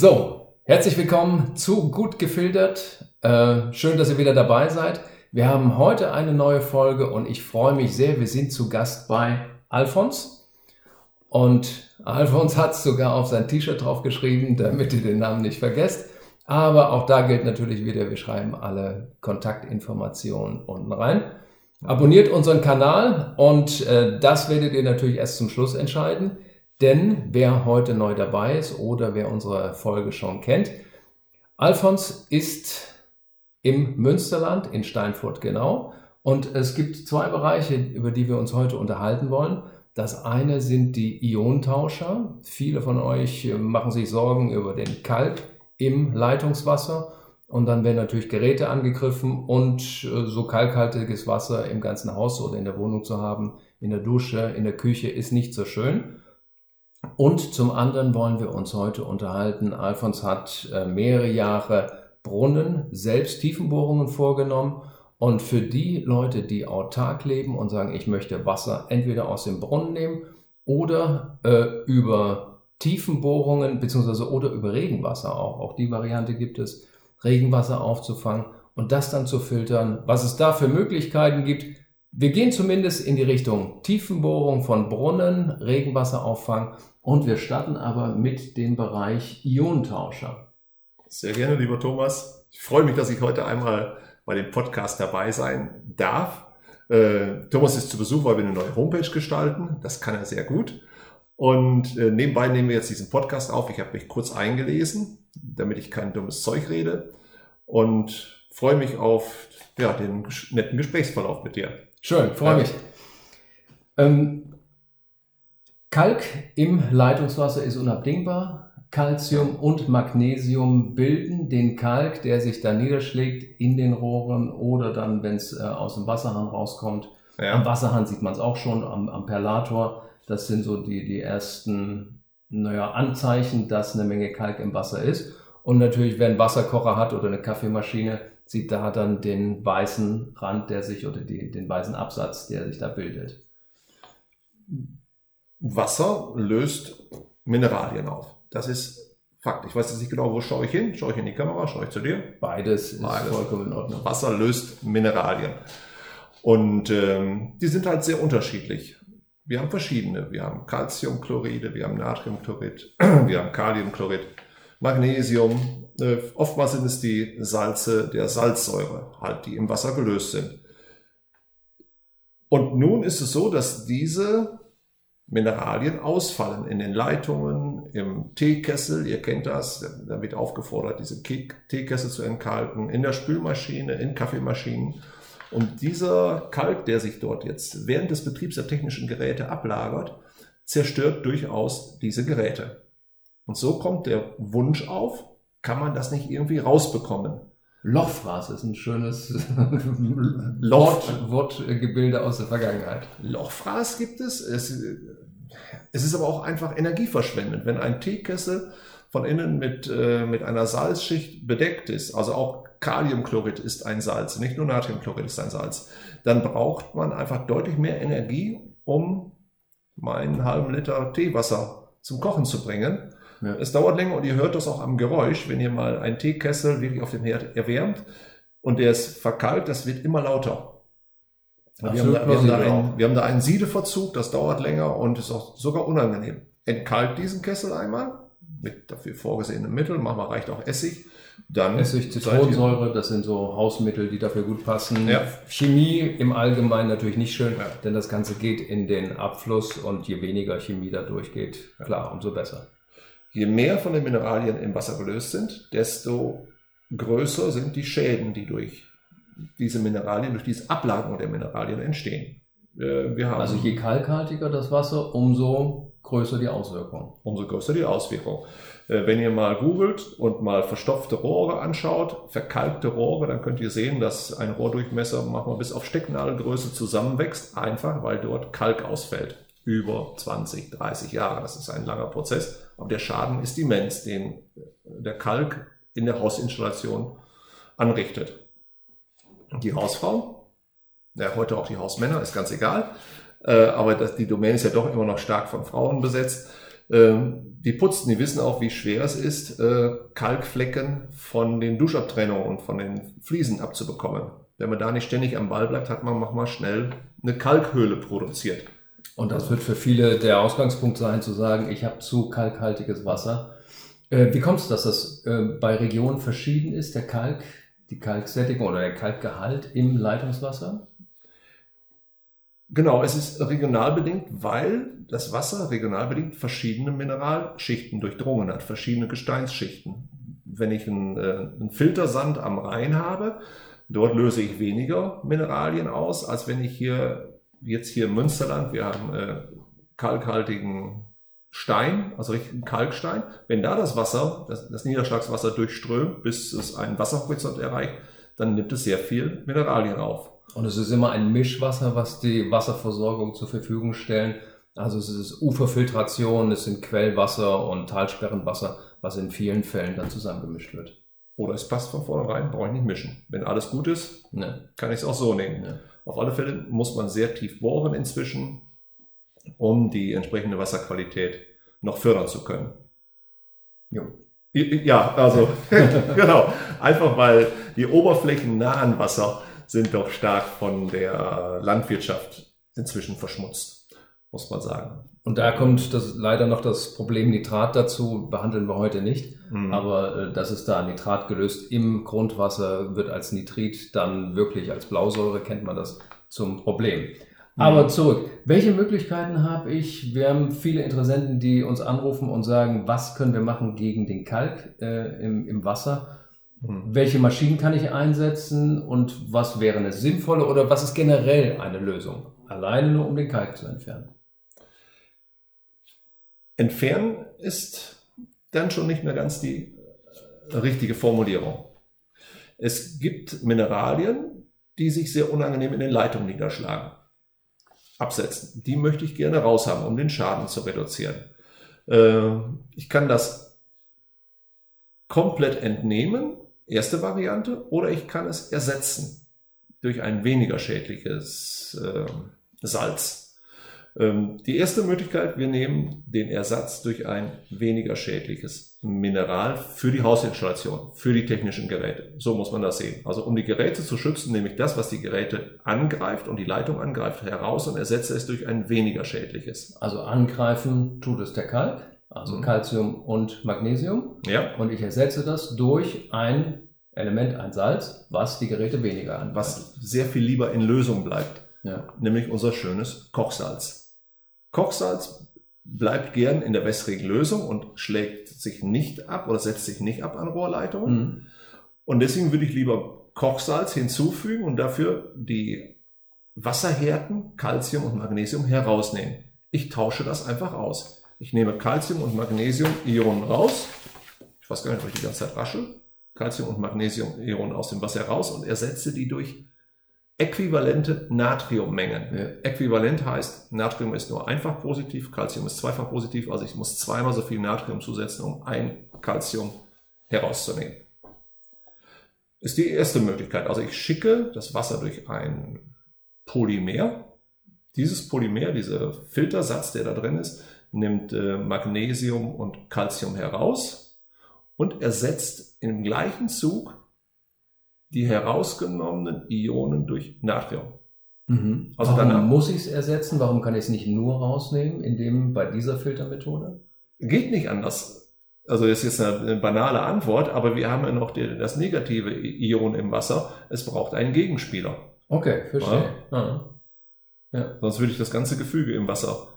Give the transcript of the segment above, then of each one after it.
So, herzlich willkommen zu Gut gefiltert. Äh, schön, dass ihr wieder dabei seid. Wir haben heute eine neue Folge und ich freue mich sehr. Wir sind zu Gast bei Alfons. Und Alfons hat es sogar auf sein T-Shirt draufgeschrieben, damit ihr den Namen nicht vergesst. Aber auch da gilt natürlich wieder, wir schreiben alle Kontaktinformationen unten rein. Abonniert unseren Kanal und äh, das werdet ihr natürlich erst zum Schluss entscheiden. Denn wer heute neu dabei ist oder wer unsere Folge schon kennt, Alfons ist im Münsterland, in Steinfurt genau. Und es gibt zwei Bereiche, über die wir uns heute unterhalten wollen. Das eine sind die Ionentauscher. Viele von euch machen sich Sorgen über den Kalk im Leitungswasser. Und dann werden natürlich Geräte angegriffen und äh, so kalkhaltiges Wasser im ganzen Haus oder in der Wohnung zu haben, in der Dusche, in der Küche, ist nicht so schön. Und zum anderen wollen wir uns heute unterhalten. Alfons hat äh, mehrere Jahre Brunnen, selbst Tiefenbohrungen vorgenommen. Und für die Leute, die autark leben und sagen, ich möchte Wasser entweder aus dem Brunnen nehmen oder äh, über Tiefenbohrungen beziehungsweise oder über Regenwasser auch, auch die Variante gibt es, Regenwasser aufzufangen und das dann zu filtern, was es da für Möglichkeiten gibt, wir gehen zumindest in die Richtung Tiefenbohrung von Brunnen, Regenwasserauffang und wir starten aber mit dem Bereich Ionentauscher. Sehr gerne, lieber Thomas. Ich freue mich, dass ich heute einmal bei dem Podcast dabei sein darf. Äh, Thomas ist zu Besuch, weil wir eine neue Homepage gestalten. Das kann er sehr gut. Und äh, nebenbei nehmen wir jetzt diesen Podcast auf. Ich habe mich kurz eingelesen, damit ich kein dummes Zeug rede. Und freue mich auf ja, den netten Gesprächsverlauf mit dir. Schön, freue mich. Ähm, Kalk im Leitungswasser ist unabdingbar. Calcium und Magnesium bilden den Kalk, der sich dann niederschlägt in den Rohren oder dann, wenn es äh, aus dem Wasserhahn rauskommt. Ja. Am Wasserhahn sieht man es auch schon, am, am Perlator. Das sind so die, die ersten naja, Anzeichen, dass eine Menge Kalk im Wasser ist. Und natürlich, wer einen Wasserkocher hat oder eine Kaffeemaschine, sieht da dann den weißen Rand, der sich oder die, den weißen Absatz, der sich da bildet. Wasser löst Mineralien auf. Das ist Fakt. Ich weiß jetzt nicht genau, wo schaue ich hin? Schaue ich in die Kamera? Schaue ich zu dir? Beides ist Beides. vollkommen in Ordnung. Wasser löst Mineralien. Und ähm, die sind halt sehr unterschiedlich. Wir haben verschiedene. Wir haben Calciumchloride, wir haben Natriumchlorid, wir haben Kaliumchlorid, Magnesium, äh, oftmals sind es die Salze der Salzsäure, halt, die im Wasser gelöst sind. Und nun ist es so, dass diese Mineralien ausfallen in den Leitungen, im Teekessel, ihr kennt das, da wird aufgefordert, diese Teekessel zu entkalken, in der Spülmaschine, in Kaffeemaschinen. Und dieser Kalk, der sich dort jetzt während des Betriebs der technischen Geräte ablagert, zerstört durchaus diese Geräte. Und so kommt der Wunsch auf, kann man das nicht irgendwie rausbekommen? Lochfraß ist ein schönes Wort, Wortgebilde aus der Vergangenheit. Lochfraß gibt es. es. Es ist aber auch einfach energieverschwendend. Wenn ein Teekessel von innen mit, äh, mit einer Salzschicht bedeckt ist, also auch Kaliumchlorid ist ein Salz, nicht nur Natriumchlorid ist ein Salz, dann braucht man einfach deutlich mehr Energie, um meinen halben Liter Teewasser zum Kochen zu bringen. Ja. Es dauert länger und ihr hört das auch am Geräusch, wenn ihr mal einen Teekessel wirklich auf dem Herd erwärmt und der ist verkalt, das wird immer lauter. Wir haben, da, wir, haben einen, wir haben, da, einen, Siedeverzug, das dauert länger und ist auch sogar unangenehm. Entkalt diesen Kessel einmal mit dafür vorgesehenen Mitteln, manchmal reicht auch Essig. Dann Essig, Zitronensäure, das sind so Hausmittel, die dafür gut passen. Ja. Chemie im Allgemeinen natürlich nicht schön, ja. denn das Ganze geht in den Abfluss und je weniger Chemie da durchgeht, klar, umso besser. Je mehr von den Mineralien im Wasser gelöst sind, desto größer sind die Schäden, die durch diese Mineralien, durch diese Ablagerung der Mineralien entstehen. Äh, also je kalkhaltiger das Wasser, umso größer die Auswirkung. Umso größer die Auswirkung. Äh, wenn ihr mal googelt und mal verstopfte Rohre anschaut, verkalkte Rohre, dann könnt ihr sehen, dass ein Rohrdurchmesser manchmal bis auf Stecknadelgröße zusammenwächst, einfach weil dort Kalk ausfällt. Über 20, 30 Jahre. Das ist ein langer Prozess. Aber der Schaden ist immens, den der Kalk in der Hausinstallation anrichtet. Die Hausfrau, ja, heute auch die Hausmänner, ist ganz egal, äh, aber das, die Domäne ist ja doch immer noch stark von Frauen besetzt. Ähm, die putzen, die wissen auch, wie schwer es ist, äh, Kalkflecken von den Duschabtrennungen und von den Fliesen abzubekommen. Wenn man da nicht ständig am Ball bleibt, hat man manchmal schnell eine Kalkhöhle produziert. Und das wird für viele der Ausgangspunkt sein, zu sagen, ich habe zu kalkhaltiges Wasser. Äh, wie kommt es, dass das äh, bei Regionen verschieden ist, der Kalk, die Kalksättigung oder der Kalkgehalt im Leitungswasser? Genau, es ist regional bedingt, weil das Wasser regional bedingt verschiedene Mineralschichten durchdrungen hat, verschiedene Gesteinsschichten. Wenn ich einen, äh, einen Filtersand am Rhein habe, dort löse ich weniger Mineralien aus, als wenn ich hier, jetzt hier im Münsterland, wir haben äh, kalkhaltigen Stein, also richtigen Kalkstein. Wenn da das Wasser, das, das Niederschlagswasser durchströmt, bis es einen Wasserhorizont erreicht, dann nimmt es sehr viel Mineralien auf. Und es ist immer ein Mischwasser, was die Wasserversorgung zur Verfügung stellen. Also es ist Uferfiltration, es sind Quellwasser und Talsperrenwasser, was in vielen Fällen dann zusammengemischt wird. Oder es passt von vornherein, brauche ich nicht mischen. Wenn alles gut ist, ne. kann ich es auch so nehmen. Ne. Auf alle Fälle muss man sehr tief bohren inzwischen, um die entsprechende Wasserqualität noch fördern zu können. Jo. Ja, also genau. Einfach weil die oberflächennahen Wasser sind doch stark von der Landwirtschaft inzwischen verschmutzt, muss man sagen. Und da kommt das, leider noch das Problem Nitrat dazu, behandeln wir heute nicht. Mhm. Aber äh, das ist da Nitrat gelöst im Grundwasser, wird als Nitrit dann wirklich als Blausäure, kennt man das, zum Problem. Mhm. Aber zurück. Welche Möglichkeiten habe ich? Wir haben viele Interessenten, die uns anrufen und sagen, was können wir machen gegen den Kalk äh, im, im Wasser? Mhm. Welche Maschinen kann ich einsetzen und was wäre eine sinnvolle oder was ist generell eine Lösung? Alleine nur um den Kalk zu entfernen. Entfernen ist dann schon nicht mehr ganz die äh, richtige Formulierung. Es gibt Mineralien, die sich sehr unangenehm in den Leitungen niederschlagen. Absetzen. Die möchte ich gerne raushaben, um den Schaden zu reduzieren. Äh, ich kann das komplett entnehmen Erste Variante. Oder ich kann es ersetzen durch ein weniger schädliches äh, Salz. Ähm, die erste Möglichkeit, wir nehmen den Ersatz durch ein weniger schädliches Mineral für die Hausinstallation, für die technischen Geräte. So muss man das sehen. Also um die Geräte zu schützen, nehme ich das, was die Geräte angreift und die Leitung angreift, heraus und ersetze es durch ein weniger schädliches. Also angreifen tut es der Kalk? also mhm. Calcium und Magnesium. Ja. Und ich ersetze das durch ein Element, ein Salz, was die Geräte weniger an. Was sehr viel lieber in Lösung bleibt. Ja. Nämlich unser schönes Kochsalz. Kochsalz bleibt gern in der wässrigen Lösung und schlägt sich nicht ab oder setzt sich nicht ab an Rohrleitungen. Mhm. Und deswegen würde ich lieber Kochsalz hinzufügen und dafür die Wasserhärten, Calcium und Magnesium herausnehmen. Ich tausche das einfach aus. Ich nehme Calcium und Magnesium-Ionen raus. Ich weiß gar nicht, ob ich die ganze Zeit rasche. Calcium und Magnesium-Ionen aus dem Wasser raus und ersetze die durch äquivalente Natriummengen. Äquivalent heißt, Natrium ist nur einfach positiv, Calcium ist zweifach positiv, also ich muss zweimal so viel Natrium zusetzen, um ein Calcium herauszunehmen. Ist die erste Möglichkeit. Also ich schicke das Wasser durch ein Polymer. Dieses Polymer, dieser Filtersatz, der da drin ist, nimmt äh, Magnesium und Calcium heraus und ersetzt im gleichen Zug die herausgenommenen Ionen durch Natrium. Mhm. Also Warum dann muss ich es ersetzen? Warum kann ich es nicht nur rausnehmen, in dem bei dieser Filtermethode? Geht nicht anders. Also das ist jetzt eine, banale Antwort, aber wir haben ja noch die, das negative Ion im Wasser. Es braucht einen Gegenspieler. Okay, verstehe. Ja? Ja. Sonst würde ich das ganze Gefüge im Wasser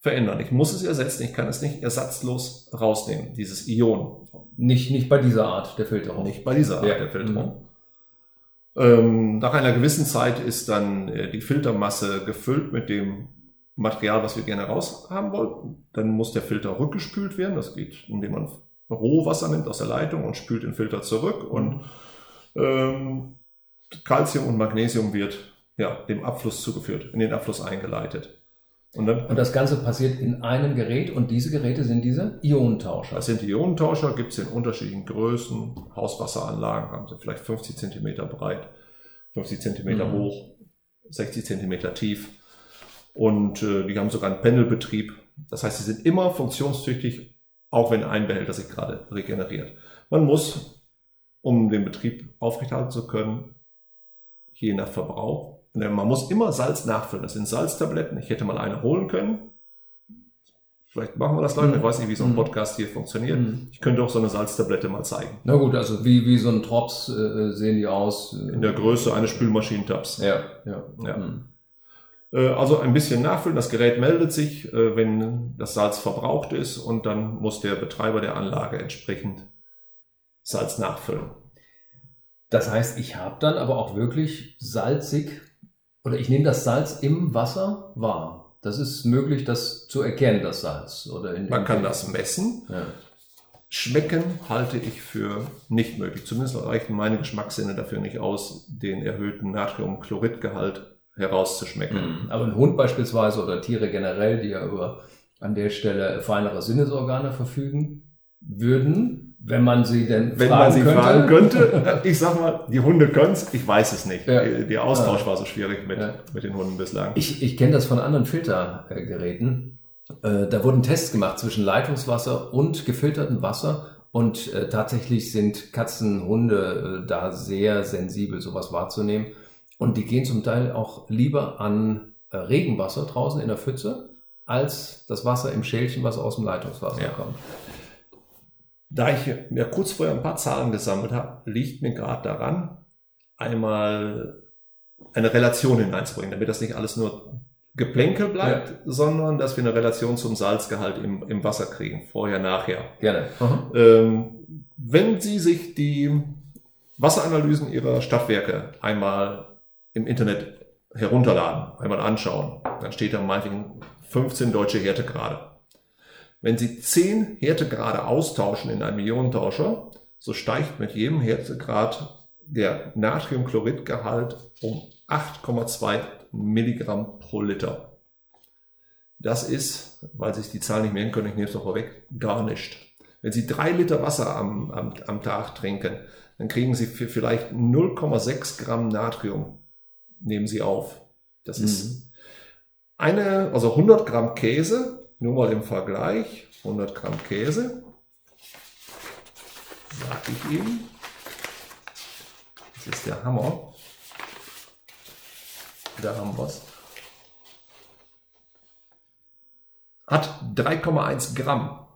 verändern. Ich muss es ersetzen, ich kann es nicht ersatzlos rausnehmen, dieses Ion. Nicht, nicht bei dieser Art der Filterung. Nicht bei dieser Art ja. der Filterung. Mhm. Ähm, nach einer gewissen Zeit ist dann äh, die Filtermasse gefüllt mit dem Material, was wir gerne raushaben wollen. Dann muss der Filter rückgespült werden. Das geht, indem man Rohwasser nimmt aus der Leitung und spült den Filter zurück. Und ähm, Calcium und Magnesium wird ja, dem Abfluss zugeführt, in den Abfluss eingeleitet. Und, dann, und, das Ganze passiert in einem Gerät und diese Geräte sind diese Ionentauscher. Das sind die Ionentauscher, gibt es in unterschiedlichen Größen. Hauswasseranlagen haben sie vielleicht 50 Zentimeter breit, 50 Zentimeter mhm. hoch, 60 Zentimeter tief. Und äh, die haben sogar einen Pendelbetrieb. Das heißt, sie sind immer funktionstüchtig, auch wenn ein Behälter sich gerade regeneriert. Man muss, um den Betrieb aufrechterhalten zu können, je nach Verbrauch, man muss immer Salz nachfüllen. Das sind Salztabletten. Ich hätte mal eine holen können. Vielleicht machen wir das gleich. Ich weiß nicht, wie so ein Podcast hier funktioniert. Mhm. Ich könnte auch so eine Salztablette mal zeigen. Na gut, also wie, wie so ein Drops äh, sehen die aus. In der Größe eines Spülmaschinentabs. Ja, ja. Ja. Mhm. Äh, Also ein bisschen nachfüllen. Das Gerät meldet sich, äh, wenn das Salz verbraucht ist und dann muss der Betreiber der Anlage entsprechend Salz nachfüllen. Das heißt, ich habe dann aber auch wirklich salzig oder ich nehme das Salz im Wasser wahr. Das ist möglich, das zu erkennen, das Salz. Oder in, Man kann das messen. Ja. Schmecken halte ich für nicht möglich. Zumindest reichen meine Geschmackssinne dafür nicht aus, den erhöhten Natriumchloridgehalt herauszuschmecken. Mhm. Aber ein Hund beispielsweise oder Tiere generell, die ja über an der Stelle feinere Sinnesorgane verfügen, würden, wenn man sie denn Wenn fragen man sie könnte. fragen könnte, ich sag mal, die Hunde können es, ich weiß es nicht. Ja. Der Austausch war so schwierig mit, Ja. mit den Hunden bislang. Ich, ich kenne das von anderen Filtergeräten. Äh, Da wurden Tests gemacht zwischen Leitungswasser und gefiltertem Wasser. Und äh, tatsächlich sind Katzen, Hunde äh, da sehr sensibel, sowas wahrzunehmen. Und die gehen zum Teil auch lieber an Regenwasser draußen in der Pfütze, als das Wasser im Schälchen, was aus dem Leitungswasser Ja. kommt. Da ich mir kurz vorher ein paar Zahlen gesammelt habe, liegt mir gerade daran, einmal eine Relation hineinzubringen, damit das nicht alles nur Geplänkel bleibt, sondern dass wir eine Relation zum Salzgehalt im, im Wasser kriegen, vorher, nachher. Gerne. Ähm, wenn Sie sich die Wasseranalysen Ihrer Stadtwerke einmal im Internet herunterladen, einmal anschauen, dann steht da meinetwegen 15 deutsche Härtegrade. Wenn Sie 10 Härtegrade austauschen in einem Ionentauscher, so steigt mit jedem Härtegrad der Natriumchloridgehalt um 8,2 Milligramm pro Liter. Das ist, weil sich die Zahlen nicht merken können, ich nehme es doch vorweg, gar nicht. Wenn Sie drei Liter Wasser am, am, am Tag trinken, dann kriegen Sie vielleicht 0,6 Gramm Natrium, nehmen Sie auf. Das ist eine, also 100 Gramm Käse, nur mal im Vergleich, 100 Gramm Käse, sag ich Ihnen, das ist der Hammer. Da haben wir es. Hat 3,1 Gramm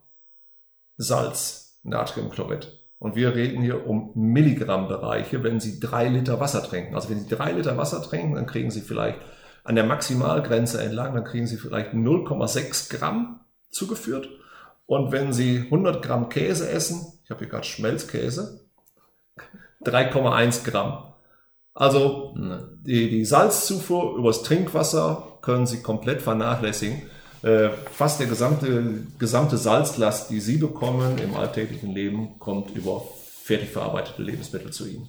Salz, Natriumchlorid. Und wir reden hier um Milligrammbereiche, wenn Sie drei Liter Wasser trinken. Also wenn Sie drei Liter Wasser trinken, dann kriegen Sie vielleicht an der Maximalgrenze entlang, dann kriegen Sie vielleicht 0,6 Gramm zugeführt. Und wenn Sie 100 Gramm Käse essen, ich habe hier gerade Schmelzkäse, 3,1 Gramm. Also die, die Salzzufuhr übers Trinkwasser können Sie komplett vernachlässigen. Äh, fast der gesamte, gesamte Salzlast, die Sie bekommen im alltäglichen Leben, kommt über fertig verarbeitete Lebensmittel zu Ihnen.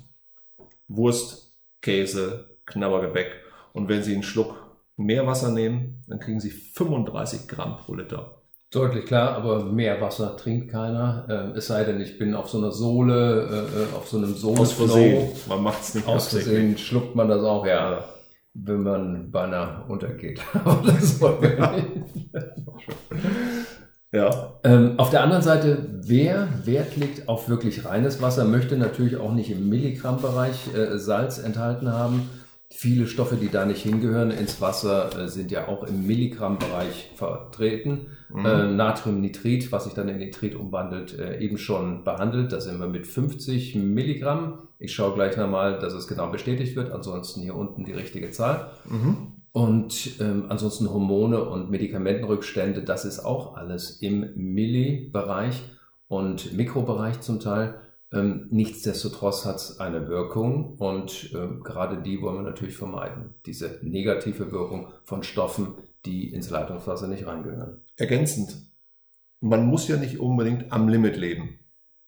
Wurst, Käse, Knabbergebäck. Und wenn Sie einen Schluck mehr Wasser nehmen, dann kriegen Sie 35 Gramm pro Liter. Deutlich klar, aber mehr Wasser trinkt keiner. Ähm, es sei denn, ich bin auf so einer Sohle, äh, äh, auf so einem Sohle. Man macht es nicht Aus Versehen schluckt man das auch, ja, wenn man beinahe untergeht. Aber das wollen wir nicht. Ja, ähm, auf der anderen Seite, wer Wert legt auf wirklich reines Wasser, möchte natürlich auch nicht im Milligrammbereich äh, Salz enthalten haben. Viele Stoffe, die da nicht hingehören ins Wasser, äh, sind ja auch im Milligrammbereich vertreten. Äh, Natriumnitrit, was sich dann in Nitrit umwandelt, äh, eben schon behandelt. Da sind wir mit 50 Milligramm. Ich schaue gleich nochmal, dass es genau bestätigt wird. Ansonsten hier unten die richtige Zahl. Mhm. Und ähm, ansonsten Hormone und Medikamentenrückstände, das ist auch alles im Milli-Bereich und Mikrobereich zum Teil. Ähm, nichtsdestotrotz hat es eine Wirkung und ähm, gerade die wollen wir natürlich vermeiden. Diese negative Wirkung von Stoffen, die ins Leitungswasser nicht reingehören. Ergänzend, man muss ja nicht unbedingt am Limit leben.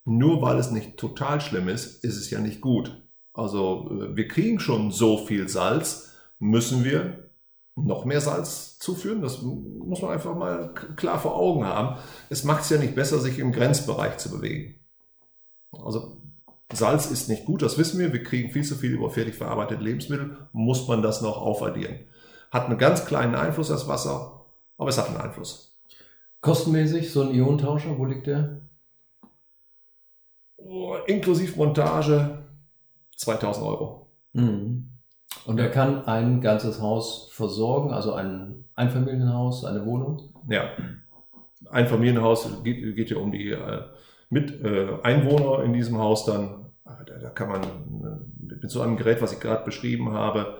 Nur weil es nicht total schlimm ist, ist es ja nicht gut. Also äh, wir kriegen schon so viel Salz, müssen wir noch mehr Salz zuführen. Das muss man einfach mal klar vor Augen haben. Es macht es ja nicht besser, sich im Grenzbereich zu bewegen. Also Salz ist nicht gut, das wissen wir. Wir kriegen viel zu viel über fertig verarbeitete Lebensmittel. Muss man das noch aufaddieren? Hat einen ganz kleinen Einfluss das Wasser, aber es hat einen Einfluss. Kostenmäßig so ein Ionentauscher, wo liegt der? Oh, inklusive Montage 2000 Euro. Mhm. Und er kann ein ganzes Haus versorgen, also ein Einfamilienhaus, eine Wohnung? Ja, ein Familienhaus geht, geht ja um die äh, mit äh, Einwohner in diesem Haus dann. Da, da kann man äh, mit so einem Gerät, was ich gerade beschrieben habe,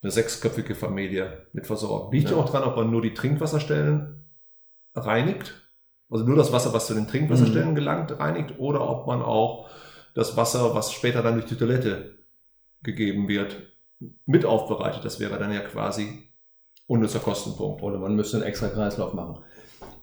eine sechsköpfige Familie mit versorgen. Liegt ja auch dran, ob man nur die Trinkwasserstellen reinigt, also nur das Wasser, was zu den Trinkwasserstellen mhm. gelangt, reinigt, oder ob man auch das Wasser, was später dann durch die Toilette gegeben wird, mit aufbereitet. Das wäre dann ja quasi unnützer Kostenpunkt. Oder man müsste einen extra Kreislauf machen.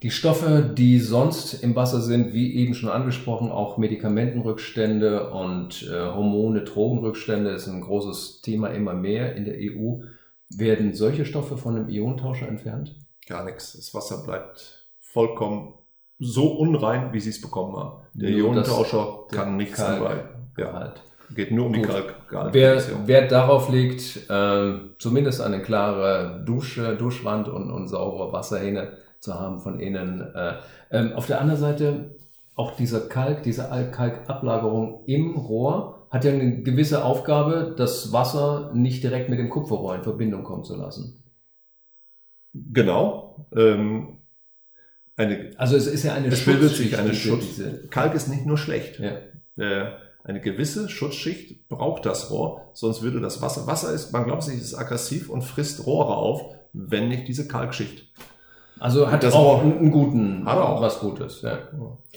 Die Stoffe, die sonst im Wasser sind, wie eben schon angesprochen, auch Medikamentenrückstände und äh, Hormone, Drogenrückstände, ist ein großes Thema immer mehr in der EU. Werden solche Stoffe von einem Ionentauscher entfernt? Gar nichts. Das Wasser bleibt vollkommen so unrein, wie Sie es bekommen haben. Der Nur Ionentauscher kann nichts anbei. Ja. Halt. Geht nur um Gut. die Kalk wer, wer darauf legt, äh, zumindest eine klare Dusche, Duschwand und, und saubere Wasserhähne zu haben von innen. Äh, ähm, auf der anderen Seite auch dieser Kalk, diese Kalkablagerung im Rohr hat ja eine gewisse Aufgabe, das Wasser nicht direkt mit dem Kupferrohr in Verbindung kommen zu lassen. Genau. Ähm, eine, also es ist ja eine es bildet sich eine Schutz. Kalk ist nicht nur schlecht. Ja. Äh, eine gewisse Schutzschicht braucht das Rohr, sonst würde das Wasser, Wasser ist, man glaubt sich, ist aggressiv und frisst Rohre auf, wenn nicht diese Kalkschicht. Also hat das auch einen, guten, hat auch. was Gutes. Ja.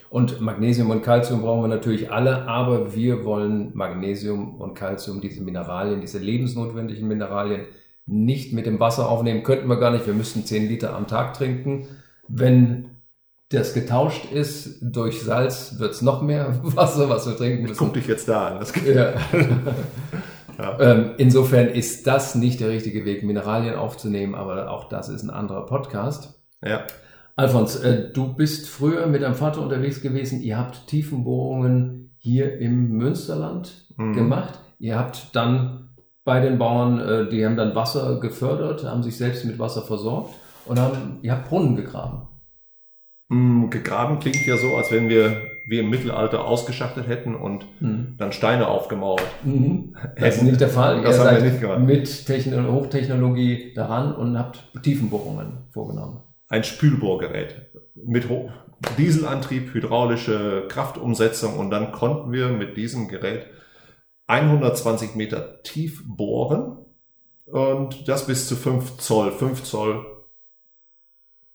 Und Magnesium und Calcium brauchen wir natürlich alle, aber wir wollen Magnesium und Calcium, diese Mineralien, diese lebensnotwendigen Mineralien, nicht mit dem Wasser aufnehmen. Könnten wir gar nicht. Wir müssten 10 Liter am Tag trinken. Wenn das getauscht ist durch Salz, wird es noch mehr Wasser, was wir trinken müssen. Guck dich jetzt da an. ja. ja. Ähm, insofern ist das nicht der richtige Weg, Mineralien aufzunehmen, aber auch das ist ein anderer Podcast. Ja. Alfons, äh, du bist früher mit deinem Vater unterwegs gewesen. Ihr habt Tiefenbohrungen hier im Münsterland mhm. gemacht. Ihr habt dann bei den Bauern, äh, die haben dann Wasser gefördert, haben sich selbst mit Wasser versorgt und haben, ihr habt Brunnen gegraben. Mm, gegraben klingt ja so, als wenn wir wie im Mittelalter ausgeschachtet hätten und mhm. dann Steine aufgemauert. Mhm. Das ist nicht der Fall. Das Ihr haben seid wir nicht gemacht. mit Techno Hochtechnologie daran und habt Tiefenbohrungen vorgenommen. Ein Spülbohrgerät mit Dieselantrieb, hydraulische Kraftumsetzung und dann konnten wir mit diesem Gerät 120 Meter tief bohren und das bis zu 5 Zoll. 5 Zoll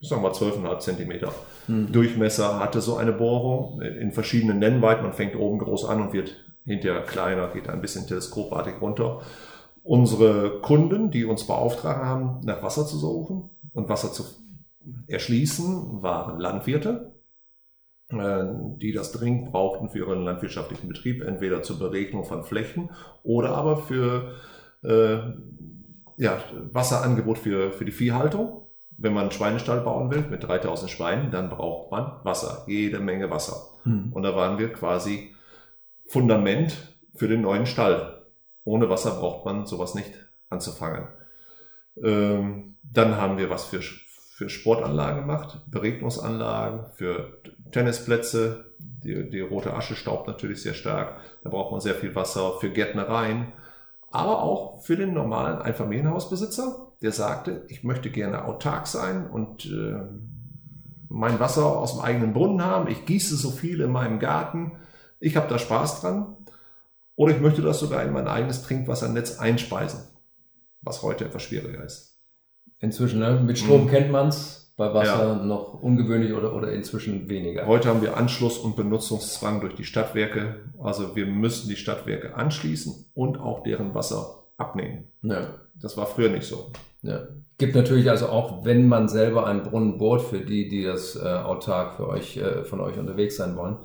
sagen wir mal 12,5 Zentimeter hm. Durchmesser hatte so eine Bohrung in verschiedenen Nennweiten. Man fängt oben groß an und wird hinterher kleiner, geht ein bisschen teleskopartig runter. Unsere Kunden, die uns beauftragt haben, nach Wasser zu suchen und Wasser zu erschließen, waren Landwirte, äh, die das dringend brauchten für ihren landwirtschaftlichen Betrieb, entweder zur Beregnung von Flächen oder aber für äh, ja, Wasserangebot für, für die Viehhaltung. Wenn man einen Schweinestall bauen will mit 3000 Schweinen, dann braucht man Wasser, jede Menge Wasser. Hm. Und da waren wir quasi Fundament für den neuen Stall. Ohne Wasser braucht man sowas nicht anzufangen. Ähm, dann haben wir was für, für Sportanlagen gemacht, Beregnungsanlagen, für Tennisplätze. Die, die rote Asche staubt natürlich sehr stark. Da braucht man sehr viel Wasser für Gärtnereien, aber auch für den normalen Einfamilienhausbesitzer der sagte, ich möchte gerne autark sein und äh, mein Wasser aus dem eigenen Brunnen haben. Ich gieße so viel in meinem Garten. Ich habe da Spaß dran. Oder ich möchte das sogar in mein eigenes Trinkwassernetz einspeisen, was heute etwas schwieriger ist. Inzwischen, ne? mit Strom mhm. kennt es, bei Wasser ja. noch ungewöhnlich oder, oder inzwischen weniger. Heute haben wir Anschluss und Benutzungszwang durch die Stadtwerke. Also wir müssen die Stadtwerke anschließen und auch deren Wasser abnehmen. Ja. Das war früher nicht so. Ja. Gibt natürlich also auch, wenn man selber einen Brunnen bohrt, für die, die das äh, autark für euch, äh, von euch unterwegs sein wollen.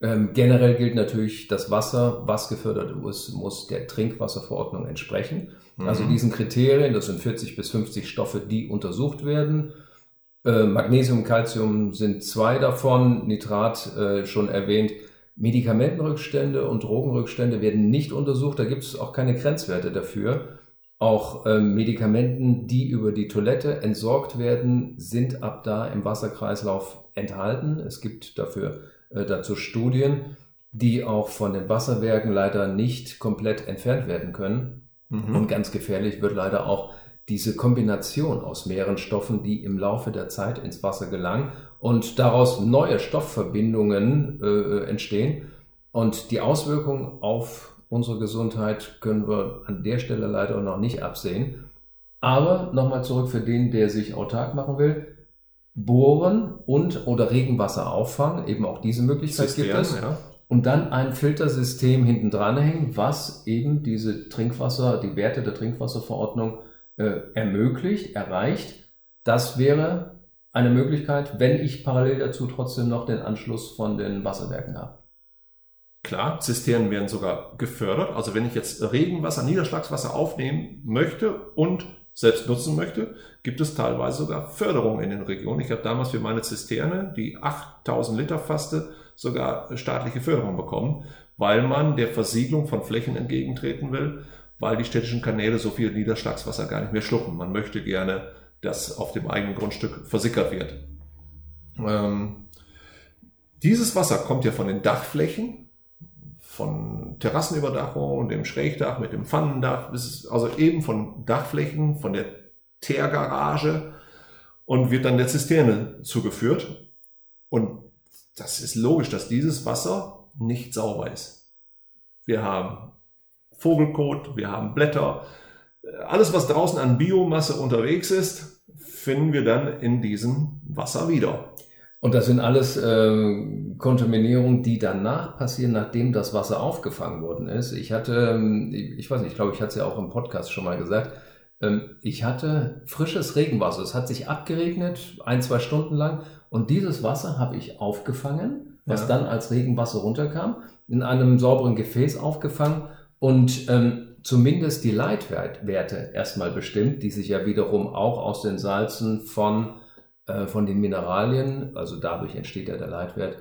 Ähm, generell gilt natürlich, das Wasser, was gefördert ist, muss der Trinkwasserverordnung entsprechen. Mhm. Also diesen Kriterien, das sind 40 bis 50 Stoffe, die untersucht werden. Äh, Magnesium, Calcium sind zwei davon, Nitrat äh, schon erwähnt. Medikamentenrückstände und Drogenrückstände werden nicht untersucht, da gibt es auch keine Grenzwerte dafür. Auch ähm, Medikamenten, die über die Toilette entsorgt werden, sind ab da im Wasserkreislauf enthalten. Es gibt dafür äh, dazu Studien, die auch von den Wasserwerken leider nicht komplett entfernt werden können. Mhm. Und ganz gefährlich wird leider auch diese Kombination aus mehreren Stoffen, die im Laufe der Zeit ins Wasser gelangen und daraus neue Stoffverbindungen äh, entstehen. Und die Auswirkungen auf unsere Gesundheit können wir an der Stelle leider noch nicht absehen. Aber nochmal zurück für den, der sich autark machen will. Bohren und oder Regenwasser auffangen, eben auch diese Möglichkeit System, gibt es. Ja. Und dann ein Filtersystem hinten dran hängen, was eben diese Trinkwasser, die Werte der Trinkwasserverordnung äh, ermöglicht, erreicht. Das wäre eine Möglichkeit, wenn ich parallel dazu trotzdem noch den Anschluss von den Wasserwerken habe. Klar, Zisternen werden sogar gefördert. Also wenn ich jetzt Regenwasser, Niederschlagswasser aufnehmen möchte und selbst nutzen möchte, gibt es teilweise sogar Förderung in den Regionen. Ich habe damals für meine Zisterne, die 8000 Liter fasste, sogar staatliche Förderung bekommen, weil man der Versiegelung von Flächen entgegentreten will, weil die städtischen Kanäle so viel Niederschlagswasser gar nicht mehr schlucken. Man möchte gerne, dass auf dem eigenen Grundstück versickert wird. Ähm, dieses Wasser kommt ja von den Dachflächen von Terrassenüberdachung dem Schrägdach mit dem Pfannendach, also eben von Dachflächen, von der Teergarage und wird dann der Zisterne zugeführt. Und das ist logisch, dass dieses Wasser nicht sauber ist. Wir haben Vogelkot, wir haben Blätter, alles was draußen an Biomasse unterwegs ist, finden wir dann in diesem Wasser wieder. Und das sind alles äh, Kontaminierungen, die danach passieren, nachdem das Wasser aufgefangen worden ist. Ich hatte, ähm, ich weiß nicht, ich glaube, ich hatte es ja auch im Podcast schon mal gesagt, ähm, ich hatte frisches Regenwasser. Es hat sich abgeregnet, ein, zwei Stunden lang. Und dieses Wasser habe ich aufgefangen, was ja. dann als Regenwasser runterkam, in einem sauberen Gefäß aufgefangen und ähm, zumindest die Leitwerte erstmal bestimmt, die sich ja wiederum auch aus den Salzen von äh, von den Mineralien, also dadurch entsteht ja der Leitwert,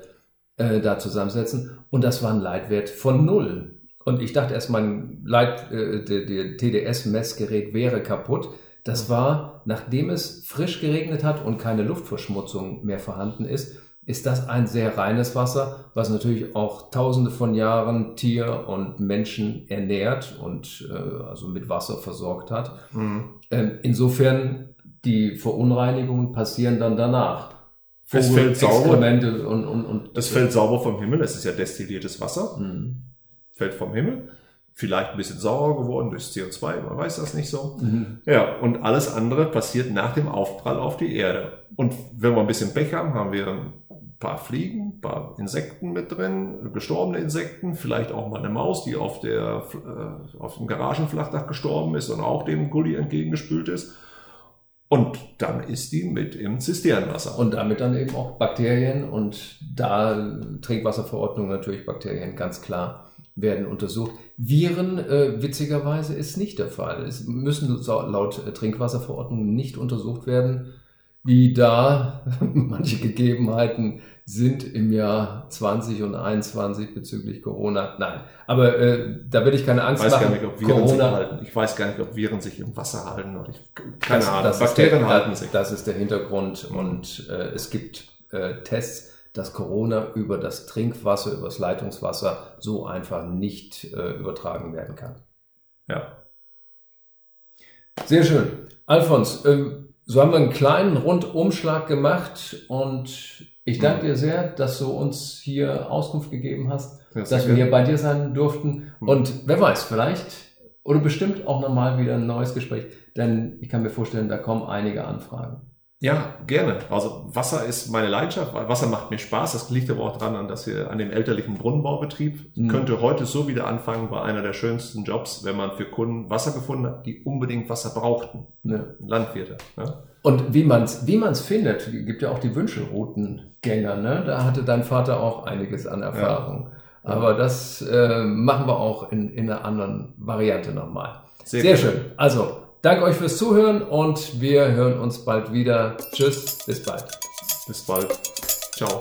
äh, da zusammensetzen. Und das war ein Leitwert von null. Und ich dachte erst, mein Leit, äh, der TDS-Messgerät wäre kaputt. Das war, nachdem es frisch geregnet hat und keine Luftverschmutzung mehr vorhanden ist, ist das ein sehr reines Wasser, was natürlich auch tausende von Jahren Tier und Menschen ernährt und äh, also mit Wasser versorgt hat. Mhm. Ähm, insofern die Verunreinigungen passieren dann danach. es fällt sauber. Und, und, und, es fällt sauber vom Himmel. Es ist ja destilliertes Wasser. Mhm. Fällt vom Himmel. Vielleicht ein bisschen saurer geworden durch CO2, man weiß das nicht so. Mhm. Ja, und alles andere passiert nach dem Aufprall auf die Erde. Und wenn wir ein bisschen Pech haben, haben wir ein paar Fliegen, ein paar Insekten mit drin, gestorbene Insekten, vielleicht auch mal eine Maus, die auf, der, äh, auf dem Garagenflachdach gestorben ist und auch dem Gully entgegengespült ist. Und dann ist die mit im Zisternenwasser. Und damit dann eben auch Bakterien und da Trinkwasserverordnung natürlich Bakterien ganz klar werden untersucht. Viren, äh, witzigerweise, ist nicht der Fall. Es müssen laut Trinkwasserverordnung nicht untersucht werden wie da manche Gegebenheiten sind im Jahr 20 und 21 bezüglich Corona. Nein, aber äh, da will ich keine Angst ich weiß machen. Gar nicht, ob Viren Corona, sich halten. Ich weiß gar nicht, ob Viren sich im Wasser halten. Oder ich, keine das, Ahnung. Das Bakterien der, halten sich. Das ist der Hintergrund und äh, es gibt äh, Tests, dass Corona über das Trinkwasser, über das Leitungswasser so einfach nicht äh, übertragen werden kann. Ja. Sehr schön. Alfons, ähm, so haben wir einen kleinen Rundumschlag gemacht und ich danke dir sehr, dass du uns hier Auskunft gegeben hast, das dass wir hier bei dir sein durften. Und wer weiß, vielleicht oder bestimmt auch nochmal wieder ein neues Gespräch, denn ich kann mir vorstellen, da kommen einige Anfragen. Ja, gerne. Also Wasser ist meine Leidenschaft. Wasser macht mir Spaß. Das liegt aber auch daran, dass wir an dem elterlichen Brunnenbaubetrieb mhm. könnte heute so wieder anfangen, war einer der schönsten Jobs, wenn man für Kunden Wasser gefunden hat, die unbedingt Wasser brauchten. Ja. Landwirte. Ja. Und wie man es wie man's findet, gibt ja auch die Wünschelroutengänger. Ne? Da hatte dein Vater auch einiges an Erfahrung. Ja. Aber das äh, machen wir auch in, in einer anderen Variante nochmal. Sehr, Sehr schön. Also Danke euch fürs Zuhören und wir hören uns bald wieder. Tschüss, bis bald. Bis bald. Ciao.